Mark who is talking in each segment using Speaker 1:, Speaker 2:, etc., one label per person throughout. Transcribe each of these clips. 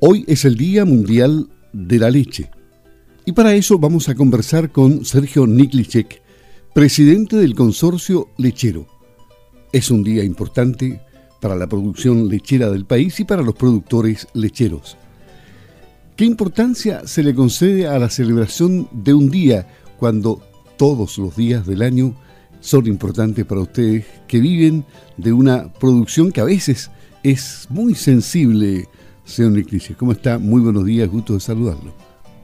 Speaker 1: Hoy es el Día Mundial de la Leche. Y para eso vamos a conversar con Sergio Niklicek, presidente del consorcio lechero. Es un día importante para la producción lechera del país y para los productores lecheros. ¿Qué importancia se le concede a la celebración de un día cuando todos los días del año son importantes para ustedes que viven de una producción que a veces es muy sensible Señor Niclicia, ¿cómo está? Muy buenos días, gusto de saludarlo.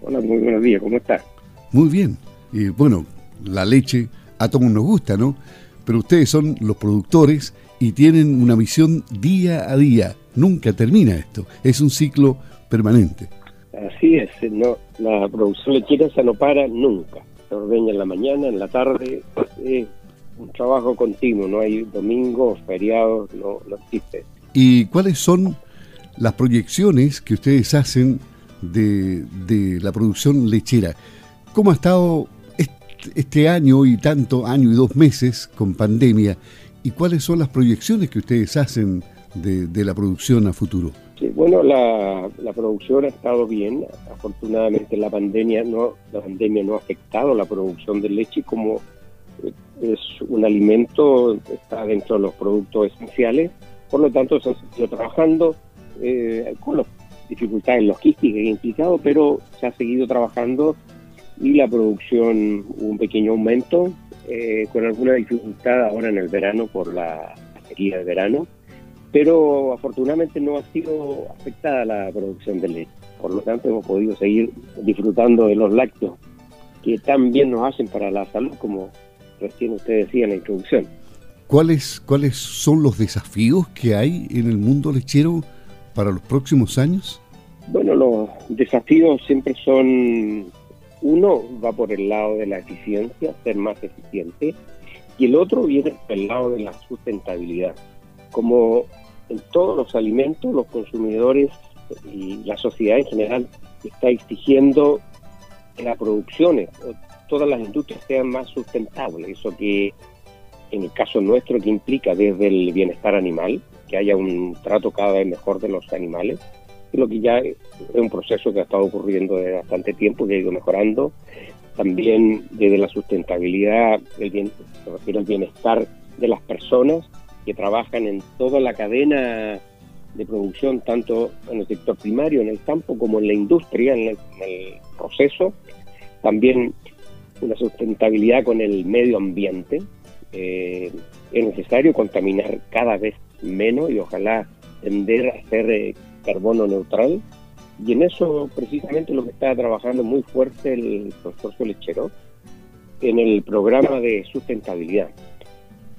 Speaker 2: Hola, muy buenos días, ¿cómo está?
Speaker 1: Muy bien. Y bueno, la leche a todos nos gusta, ¿no? Pero ustedes son los productores y tienen una visión día a día. Nunca termina esto. Es un ciclo permanente.
Speaker 2: Así es. No, la producción lechera se no para nunca. Se ordeña en la mañana, en la tarde. Es un trabajo continuo. No hay domingos, feriados, no, no existe.
Speaker 1: ¿Y cuáles son las proyecciones que ustedes hacen de, la producción lechera. ¿Cómo ha estado este año y tanto, año y dos meses con pandemia? ¿Y cuáles son las proyecciones que ustedes hacen de, la producción a futuro?
Speaker 2: Sí, bueno, la, producción ha estado bien. Afortunadamente la pandemia no la pandemia no ha afectado la producción de leche como es un alimento, está dentro de los productos esenciales. Por lo tanto, se ha seguido trabajando eh, con las dificultades logísticas que ha implicado, pero se ha seguido trabajando y la producción hubo un pequeño aumento, eh, con alguna dificultad ahora en el verano por la sequía de verano, pero afortunadamente no ha sido afectada la producción de leche. Por lo tanto, hemos podido seguir disfrutando de los lácteos que tan bien nos hacen para la salud, como recién usted decía en la introducción.
Speaker 1: ¿Cuáles, ¿Cuáles son los desafíos que hay en el mundo lechero para los próximos años?
Speaker 2: Bueno, los desafíos siempre son, uno va por el lado de la eficiencia, ser más eficiente, y el otro viene por el lado de la sustentabilidad. Como en todos los alimentos, los consumidores y la sociedad en general está exigiendo que la producción, todas las industrias sean más sustentables, eso que en el caso nuestro que implica desde el bienestar animal, que haya un trato cada vez mejor de los animales, lo que ya es un proceso que ha estado ocurriendo desde bastante tiempo, que ha ido mejorando. También desde la sustentabilidad, el bien, se refiere al bienestar de las personas que trabajan en toda la cadena de producción, tanto en el sector primario, en el campo, como en la industria, en el, proceso. También una sustentabilidad con el medio ambiente. Eh, es necesario contaminar cada vez menos y ojalá tender a ser eh, carbono neutral. Y en eso precisamente lo que está trabajando muy fuerte el consorcio lechero, en el programa de sustentabilidad.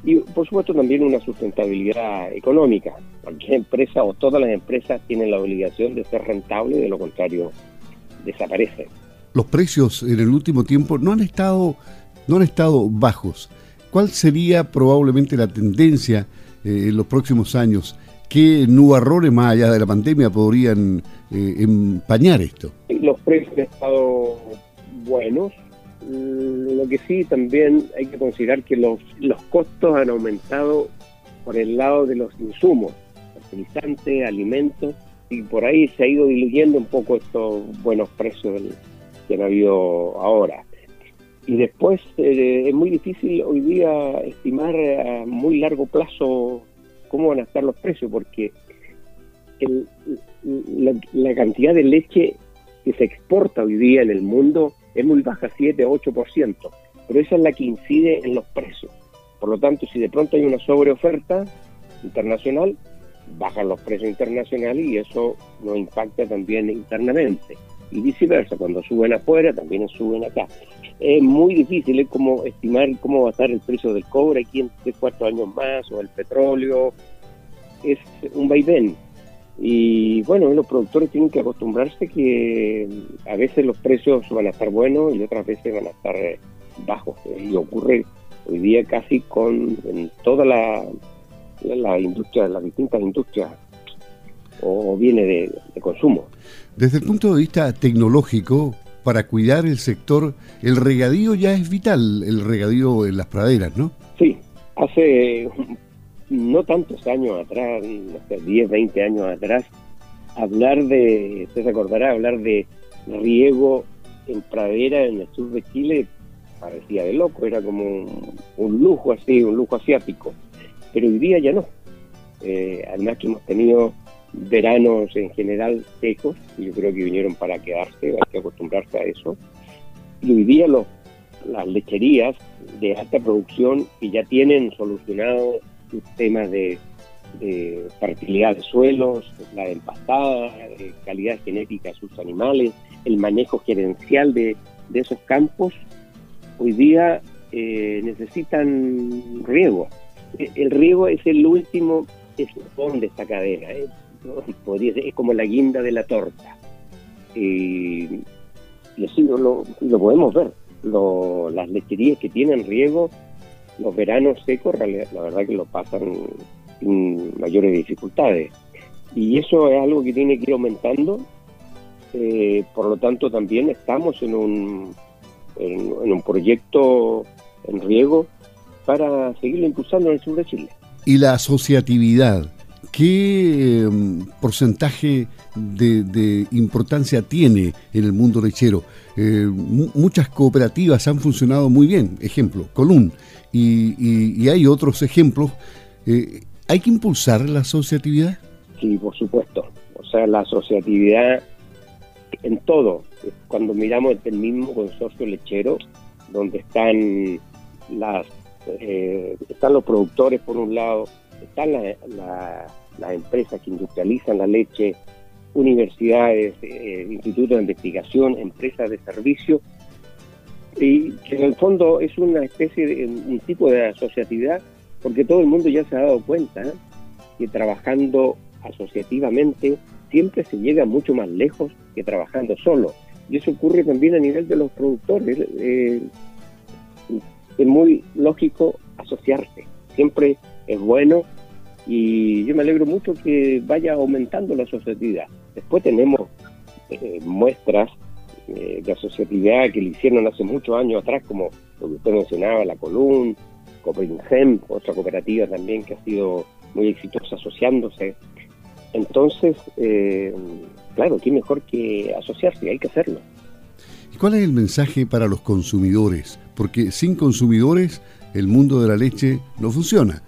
Speaker 2: Y por supuesto también una sustentabilidad económica. Cualquier empresa o todas las empresas tienen la obligación de ser rentable, de lo contrario desaparece.
Speaker 1: Los precios en el último tiempo no han estado, no han estado bajos. ¿Cuál sería probablemente la tendencia eh, en los próximos años? ¿Qué nubarrones más allá de la pandemia podrían eh, empañar esto?
Speaker 2: Los precios han estado buenos. Lo que sí también hay que considerar que los, los costos han aumentado por el lado de los insumos, fertilizantes, alimentos, y por ahí se ha ido diluyendo un poco estos buenos precios que han habido ahora. Y después eh, es muy difícil hoy día estimar a muy largo plazo cómo van a estar los precios, porque la, cantidad de leche que se exporta hoy día en el mundo es muy baja, 7 8%, pero esa es la que incide en los precios. Por lo tanto, si de pronto hay una sobreoferta internacional, bajan los precios internacionales y eso nos impacta también internamente. Y viceversa, cuando suben afuera, también suben acá es muy difícil, es estimar cómo va a estar el precio del cobre aquí en tres, cuatro años más, o el petróleo, es un vaivén. Y bueno, los productores tienen que acostumbrarse que a veces los precios van a estar buenos y otras veces van a estar eh, bajos. Y ocurre hoy día casi con en toda la, la industria, las distintas industrias o viene de, de consumo.
Speaker 1: Desde el punto de vista tecnológico, para cuidar el sector, el regadío ya es vital, el regadío en las praderas, ¿no?
Speaker 2: Sí, hace no tantos años atrás, hace 10, 20 años atrás, hablar de, usted se acordará, hablar de riego en pradera en el sur de Chile parecía de loco, era como un, lujo así, un lujo asiático. Pero hoy día ya no. Eh, además que hemos tenido veranos en general secos, yo creo que vinieron para quedarse, hay acostumbrarse a eso. Y hoy día las lecherías de alta producción que ya tienen solucionado sus temas de, fertilidad de suelos, la de empastada, de calidad genética de sus animales, el manejo gerencial de, de esos campos, hoy día eh, necesitan riego. E, el riego es el último eslabón de esta cadena, ¿eh? Es como la guinda de la torta. y así lo, lo podemos ver. las lecherías que tienen riego, los veranos secos, la verdad que lo pasan sin mayores dificultades. Y eso es algo que tiene que ir aumentando. Eh, por lo tanto, también estamos en un en, un proyecto en riego para seguirlo impulsando en el sur de Chile.
Speaker 1: ¿Y la asociatividad? ¿Qué em, porcentaje de, importancia tiene en el mundo lechero? Eh, muchas cooperativas han funcionado muy bien, ejemplo, Colún, y, hay otros ejemplos. Eh, ¿Hay que impulsar la asociatividad?
Speaker 2: Sí, por supuesto. O sea, la asociatividad en todo. Cuando miramos el mismo consorcio lechero, donde están las eh, están los productores por un lado, están las empresas que industrializan la leche, universidades, eh, institutos de investigación, empresas de servicio, y que en el fondo es una especie de un tipo de asociatividad, porque todo el mundo ya se ha dado cuenta ¿eh? que trabajando asociativamente siempre se llega mucho más lejos que trabajando solo. Y eso ocurre también a nivel de los productores. Eh, es muy lógico asociarse. Siempre es bueno y yo me alegro mucho que vaya aumentando la asociatividad. Después tenemos eh, muestras eh, de asociatividad que le hicieron hace muchos años atrás, como lo que usted mencionaba, la Column, Copringem, otra cooperativa también que ha sido muy exitosa asociándose entonces, eh, claro, qué mejor que asociarse, hay que hacerlo.
Speaker 1: ¿Y cuál es el mensaje para los consumidores? Porque sin consumidores el mundo de la leche no funciona.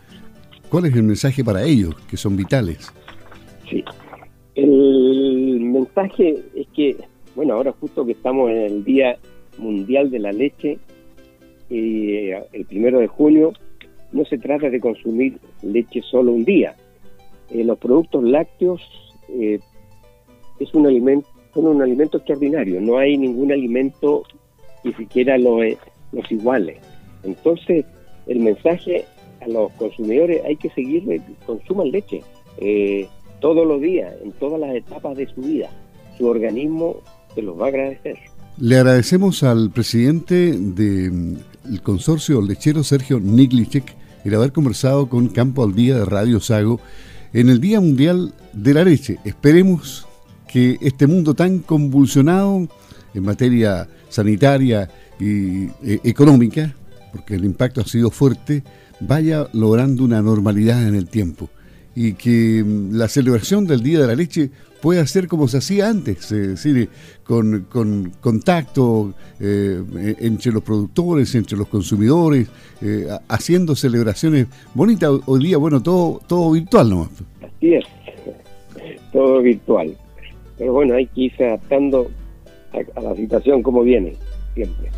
Speaker 1: ¿Cuál es el mensaje para ellos, que son vitales?
Speaker 2: Sí, el mensaje es que, bueno, ahora justo que estamos en el Día Mundial de la Leche, eh, el primero de junio, no se trata de consumir leche solo un día, eh, los productos lácteos eh, es un alimento, son un alimento extraordinario, no hay ningún alimento que siquiera lo, los iguales. Entonces, el mensaje los consumidores hay que seguirle, consuman leche eh, todos los días, en todas las etapas de su vida. Su organismo se los va a agradecer.
Speaker 1: Le agradecemos al presidente del mm, consorcio lechero, Sergio Niglicek, el haber conversado con Campo al Día de Radio Sago en el Día Mundial de la Leche. Esperemos que este mundo tan convulsionado en materia sanitaria y e, económica, porque el impacto ha sido fuerte, vaya logrando una normalidad en el tiempo y que mm, la celebración del Día de la Leche pueda ser como se hacía antes, es decir, con, contacto eh, entre los productores, entre los consumidores, eh, haciendo celebraciones bonitas. Hoy día, bueno, todo, todo virtual
Speaker 2: ¿no? Así es, todo virtual. Pero bueno, hay que irse adaptando a la situación como viene, siempre.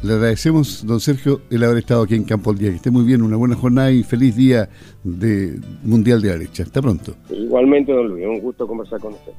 Speaker 1: Le agradecemos, don Sergio, el haber estado aquí en Campo al Día. Que esté muy bien, una buena jornada y feliz día de Mundial de la Leche. Hasta pronto.
Speaker 2: Igualmente, don Luis, un gusto conversar con usted.